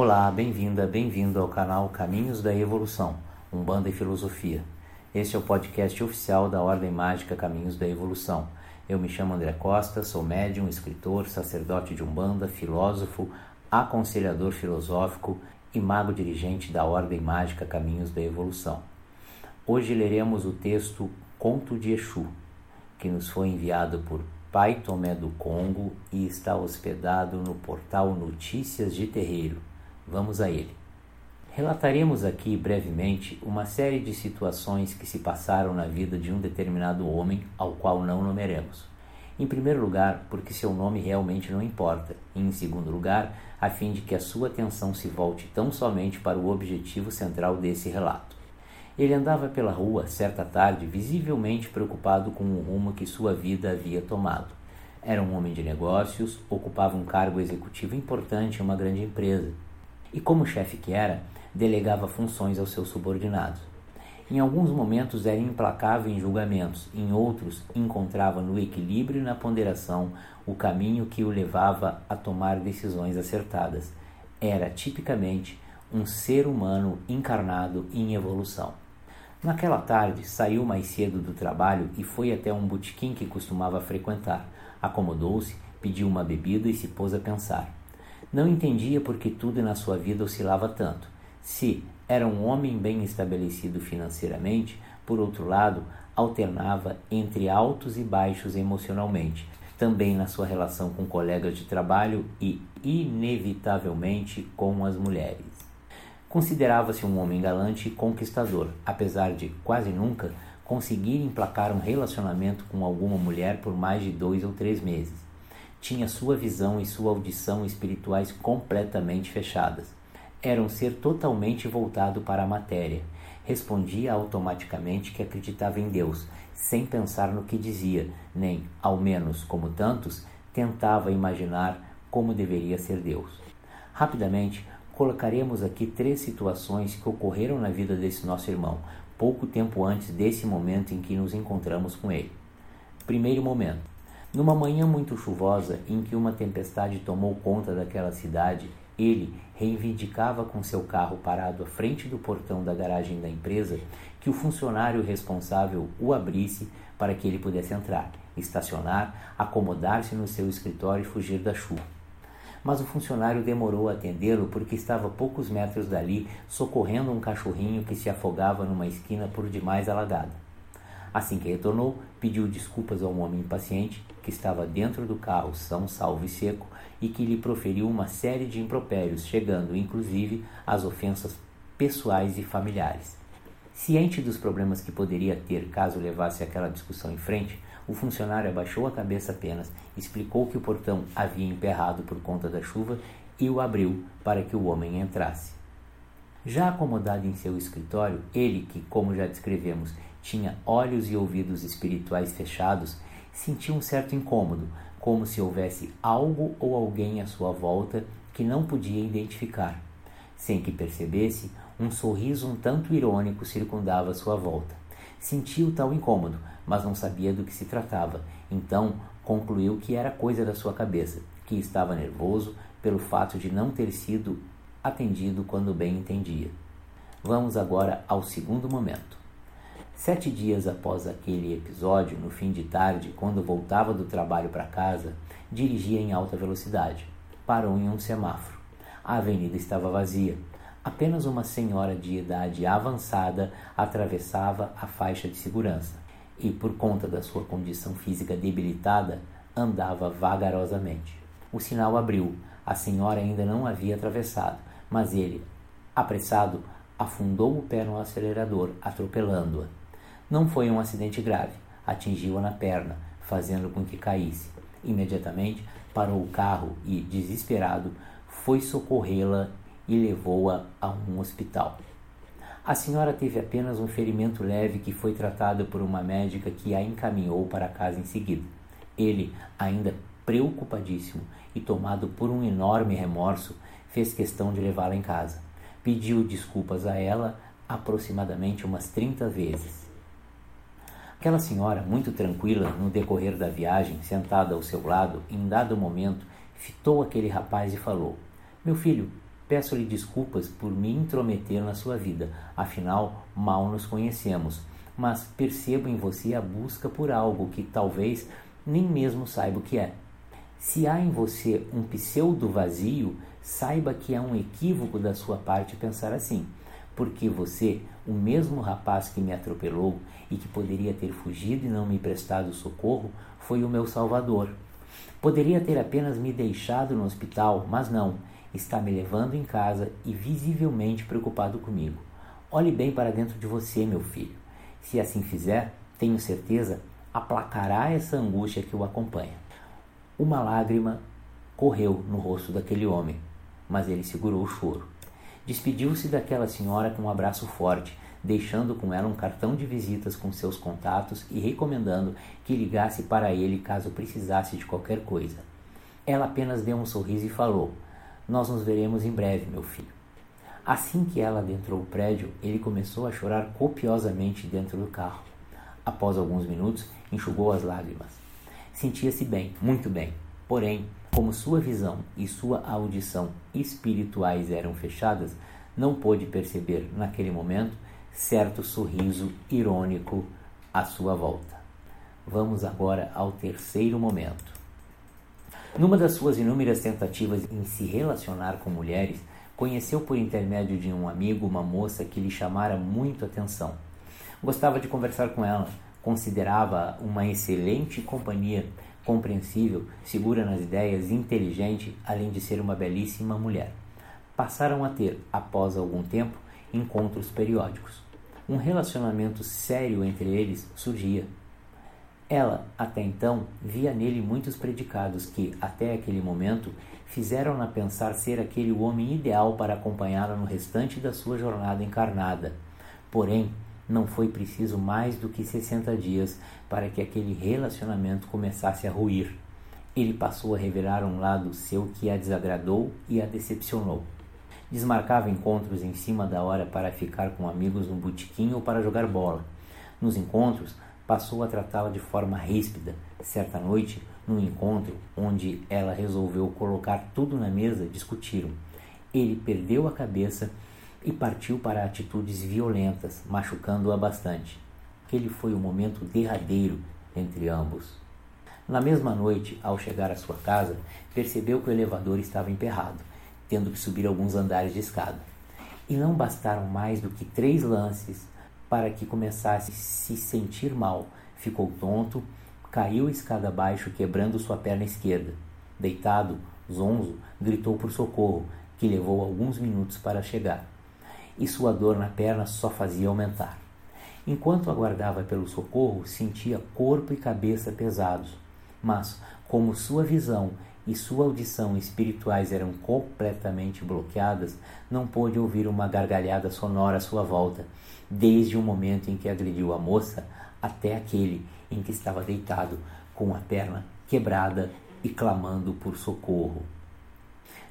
Olá, bem-vinda, bem-vindo ao canal Caminhos da Evolução, Umbanda e Filosofia. Este é o podcast oficial da Ordem Mágica Caminhos da Evolução. Eu me chamo André Costa, sou médium, escritor, sacerdote de Umbanda, filósofo, aconselhador filosófico e mago dirigente da Ordem Mágica Caminhos da Evolução. Hoje leremos o texto Conto de Exu, que nos foi enviado por Pai Tomé do Congo e está hospedado no portal Notícias de Terreiro. Vamos a ele. Relataremos aqui brevemente uma série de situações que se passaram na vida de um determinado homem ao qual não nomearemos. Em primeiro lugar, porque seu nome realmente não importa, e em segundo lugar, a fim de que a sua atenção se volte tão somente para o objetivo central desse relato. Ele andava pela rua certa tarde, visivelmente preocupado com o rumo que sua vida havia tomado. Era um homem de negócios, ocupava um cargo executivo importante em uma grande empresa e, como chefe que era, delegava funções aos seus subordinados. Em alguns momentos era implacável em julgamentos, em outros encontrava no equilíbrio e na ponderação o caminho que o levava a tomar decisões acertadas. Era tipicamente um ser humano encarnado em evolução. Naquela tarde, saiu mais cedo do trabalho e foi até um botequim que costumava frequentar. Acomodou-se, pediu uma bebida e se pôs a pensar. Não entendia por que tudo na sua vida oscilava tanto. Se era um homem bem estabelecido financeiramente, por outro lado, alternava entre altos e baixos emocionalmente, também na sua relação com colegas de trabalho e, inevitavelmente, com as mulheres. Considerava-se um homem galante e conquistador, apesar de quase nunca conseguir emplacar um relacionamento com alguma mulher por mais de dois ou três meses tinha sua visão e sua audição espirituais completamente fechadas. Era um ser totalmente voltado para a matéria. Respondia automaticamente que acreditava em Deus, sem pensar no que dizia, nem, ao menos como tantos, tentava imaginar como deveria ser Deus. Rapidamente, colocaremos aqui três situações que ocorreram na vida desse nosso irmão, pouco tempo antes desse momento em que nos encontramos com ele. Primeiro momento numa manhã muito chuvosa em que uma tempestade tomou conta daquela cidade, ele reivindicava com seu carro parado à frente do portão da garagem da empresa que o funcionário responsável o abrisse para que ele pudesse entrar, estacionar, acomodar-se no seu escritório e fugir da chuva. Mas o funcionário demorou a atendê-lo porque estava a poucos metros dali socorrendo um cachorrinho que se afogava numa esquina por demais alagada. Assim que retornou, pediu desculpas ao homem impaciente que estava dentro do carro são salvo e seco e que lhe proferiu uma série de impropérios, chegando inclusive às ofensas pessoais e familiares. Ciente dos problemas que poderia ter caso levasse aquela discussão em frente, o funcionário abaixou a cabeça apenas, explicou que o portão havia emperrado por conta da chuva e o abriu para que o homem entrasse. Já acomodado em seu escritório, ele que, como já descrevemos, tinha olhos e ouvidos espirituais fechados, sentiu um certo incômodo, como se houvesse algo ou alguém à sua volta que não podia identificar. Sem que percebesse, um sorriso um tanto irônico circundava sua volta. Sentiu tal incômodo, mas não sabia do que se tratava. Então concluiu que era coisa da sua cabeça, que estava nervoso pelo fato de não ter sido atendido quando bem entendia. Vamos agora ao segundo momento. Sete dias após aquele episódio, no fim de tarde, quando voltava do trabalho para casa, dirigia em alta velocidade. Parou em um semáforo. A avenida estava vazia. Apenas uma senhora de idade avançada atravessava a faixa de segurança e, por conta da sua condição física debilitada, andava vagarosamente. O sinal abriu. A senhora ainda não havia atravessado, mas ele, apressado, afundou o pé no acelerador, atropelando-a. Não foi um acidente grave, atingiu-a na perna, fazendo com que caísse. Imediatamente parou o carro e, desesperado, foi socorrê-la e levou-a a um hospital. A senhora teve apenas um ferimento leve que foi tratado por uma médica que a encaminhou para casa em seguida. Ele, ainda preocupadíssimo e tomado por um enorme remorso, fez questão de levá-la em casa. Pediu desculpas a ela aproximadamente umas 30 vezes Aquela senhora, muito tranquila no decorrer da viagem, sentada ao seu lado, em dado momento, fitou aquele rapaz e falou: Meu filho, Peço-lhe desculpas por me intrometer na sua vida, afinal, mal nos conhecemos, mas percebo em você a busca por algo que talvez nem mesmo saiba o que é. Se há em você um pseudo vazio, saiba que é um equívoco da sua parte pensar assim, porque você, o mesmo rapaz que me atropelou e que poderia ter fugido e não me prestado socorro, foi o meu salvador. Poderia ter apenas me deixado no hospital, mas não, está me levando em casa e visivelmente preocupado comigo. Olhe bem para dentro de você, meu filho. Se assim fizer, tenho certeza, aplacará essa angústia que o acompanha. Uma lágrima correu no rosto daquele homem, mas ele segurou o choro. Despediu-se daquela senhora com um abraço forte, deixando com ela um cartão de visitas com seus contatos e recomendando que ligasse para ele caso precisasse de qualquer coisa. Ela apenas deu um sorriso e falou: Nós nos veremos em breve, meu filho. Assim que ela adentrou o prédio, ele começou a chorar copiosamente dentro do carro. Após alguns minutos, enxugou as lágrimas. Sentia-se bem, muito bem. Porém, como sua visão e sua audição espirituais eram fechadas, não pôde perceber naquele momento certo sorriso irônico à sua volta. Vamos agora ao terceiro momento. Numa das suas inúmeras tentativas em se relacionar com mulheres, conheceu por intermédio de um amigo uma moça que lhe chamara muito atenção. Gostava de conversar com ela, considerava uma excelente companhia, compreensível, segura nas ideias, inteligente, além de ser uma belíssima mulher. Passaram a ter, após algum tempo, encontros periódicos. Um relacionamento sério entre eles surgia. Ela, até então, via nele muitos predicados que, até aquele momento, fizeram-na pensar ser aquele o homem ideal para acompanhá-la no restante da sua jornada encarnada. Porém, não foi preciso mais do que 60 dias para que aquele relacionamento começasse a ruir. Ele passou a revelar um lado seu que a desagradou e a decepcionou. Desmarcava encontros em cima da hora para ficar com amigos no botequim ou para jogar bola. Nos encontros, passou a tratá-la de forma ríspida. Certa noite, num encontro onde ela resolveu colocar tudo na mesa, discutiram. Ele perdeu a cabeça e partiu para atitudes violentas, machucando-a bastante. Aquele foi o momento derradeiro entre ambos. Na mesma noite, ao chegar à sua casa, percebeu que o elevador estava emperrado, tendo que subir alguns andares de escada. E não bastaram mais do que três lances para que começasse a se sentir mal. Ficou tonto, caiu escada abaixo, quebrando sua perna esquerda. Deitado, zonzo, gritou por socorro, que levou alguns minutos para chegar e sua dor na perna só fazia aumentar. Enquanto aguardava pelo socorro, sentia corpo e cabeça pesados, mas, como sua visão e sua audição espirituais eram completamente bloqueadas, não pôde ouvir uma gargalhada sonora à sua volta, desde o momento em que agrediu a moça até aquele em que estava deitado, com a perna quebrada e clamando por socorro.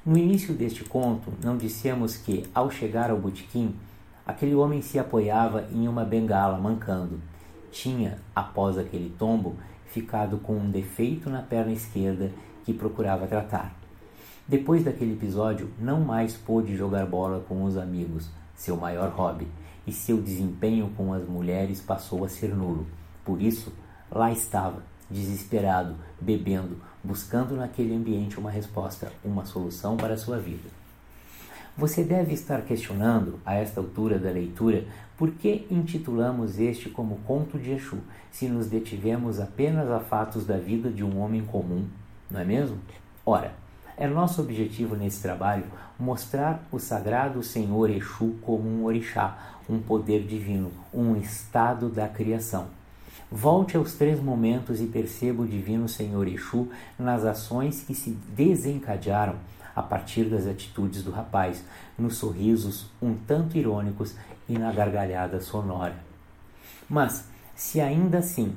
No início deste conto, não dissemos que, ao chegar ao botequim, aquele homem se apoiava em uma bengala, mancando. Tinha, após aquele tombo, ficado com um defeito na perna esquerda que procurava tratar. Depois daquele episódio, não mais pôde jogar bola com os amigos, seu maior hobby, e seu desempenho com as mulheres passou a ser nulo. Por isso, lá estava, desesperado, bebendo, buscando naquele ambiente uma resposta, uma solução para a sua vida. Você deve estar questionando, a esta altura da leitura, por que intitulamos este como Conto de Exu, se nos detivemos apenas a fatos da vida de um homem comum, não é mesmo? Ora, é nosso objetivo nesse trabalho mostrar o sagrado Senhor Exu como um orixá, um poder divino, um estado da criação. Volte aos três momentos e perceba o Divino Senhor Exu nas ações que se desencadearam a partir das atitudes do rapaz, nos sorrisos um tanto irônicos e na gargalhada sonora. Mas, se ainda assim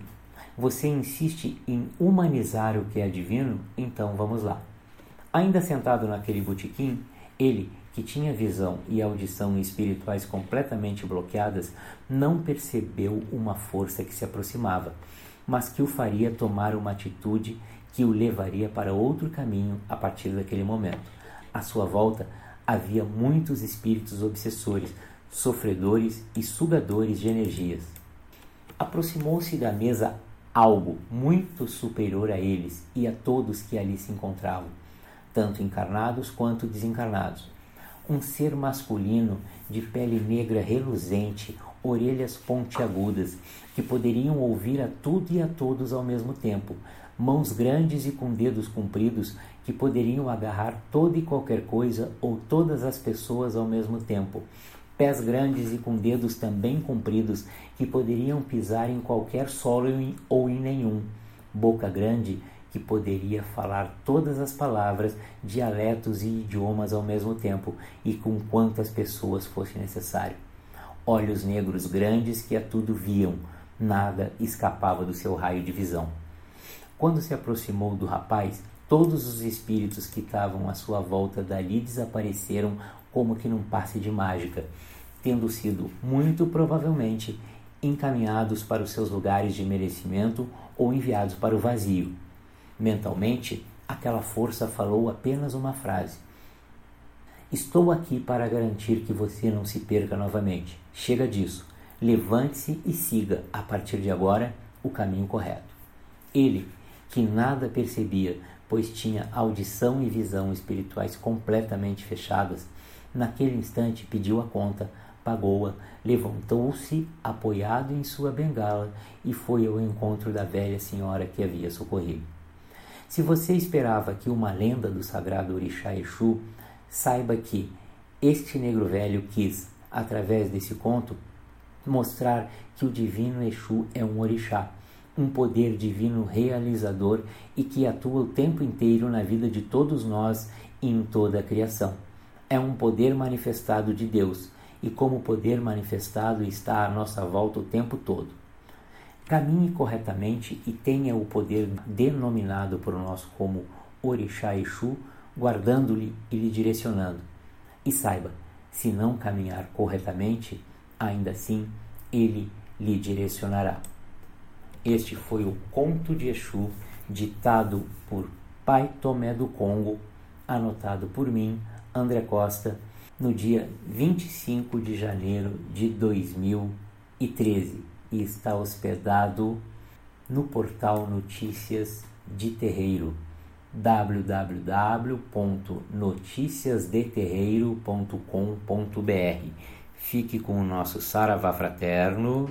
você insiste em humanizar o que é divino, então vamos lá. Ainda sentado naquele botequim, ele que tinha visão e audição espirituais completamente bloqueadas, não percebeu uma força que se aproximava, mas que o faria tomar uma atitude que o levaria para outro caminho a partir daquele momento. À sua volta, havia muitos espíritos obsessores, sofredores e sugadores de energias. Aproximou-se da mesa algo muito superior a eles e a todos que ali se encontravam, tanto encarnados quanto desencarnados. Um ser masculino de pele negra reluzente, orelhas pontiagudas, que poderiam ouvir a tudo e a todos ao mesmo tempo, mãos grandes e com dedos compridos que poderiam agarrar toda e qualquer coisa ou todas as pessoas ao mesmo tempo, pés grandes e com dedos também compridos que poderiam pisar em qualquer solo ou em nenhum, boca grande que poderia falar todas as palavras, dialetos e idiomas ao mesmo tempo e com quantas pessoas fosse necessário. Olhos negros grandes que a tudo viam, nada escapava do seu raio de visão. Quando se aproximou do rapaz, todos os espíritos que estavam à sua volta dali desapareceram como que num passe de mágica, tendo sido muito provavelmente encaminhados para os seus lugares de merecimento ou enviados para o vazio. Mentalmente, aquela força falou apenas uma frase: Estou aqui para garantir que você não se perca novamente. Chega disso. Levante-se e siga, a partir de agora, o caminho correto. Ele, que nada percebia, pois tinha audição e visão espirituais completamente fechadas, naquele instante pediu a conta, pagou-a, levantou-se apoiado em sua bengala e foi ao encontro da velha senhora que havia socorrido. Se você esperava que uma lenda do sagrado orixá Exu, saiba que este negro velho quis, através desse conto, mostrar que o divino Exu é um orixá um poder divino realizador e que atua o tempo inteiro na vida de todos nós e em toda a criação. É um poder manifestado de Deus e, como poder manifestado, está à nossa volta o tempo todo. Caminhe corretamente e tenha o poder denominado por nós como Orixá Exu, guardando-lhe e lhe direcionando. E saiba, se não caminhar corretamente, ainda assim ele lhe direcionará. Este foi o Conto de Exu, ditado por Pai Tomé do Congo, anotado por mim, André Costa, no dia 25 de janeiro de 2013 e está hospedado no portal Notícias de Terreiro www.noticiasdeterreiro.com.br. Fique com o nosso Saravá Fraterno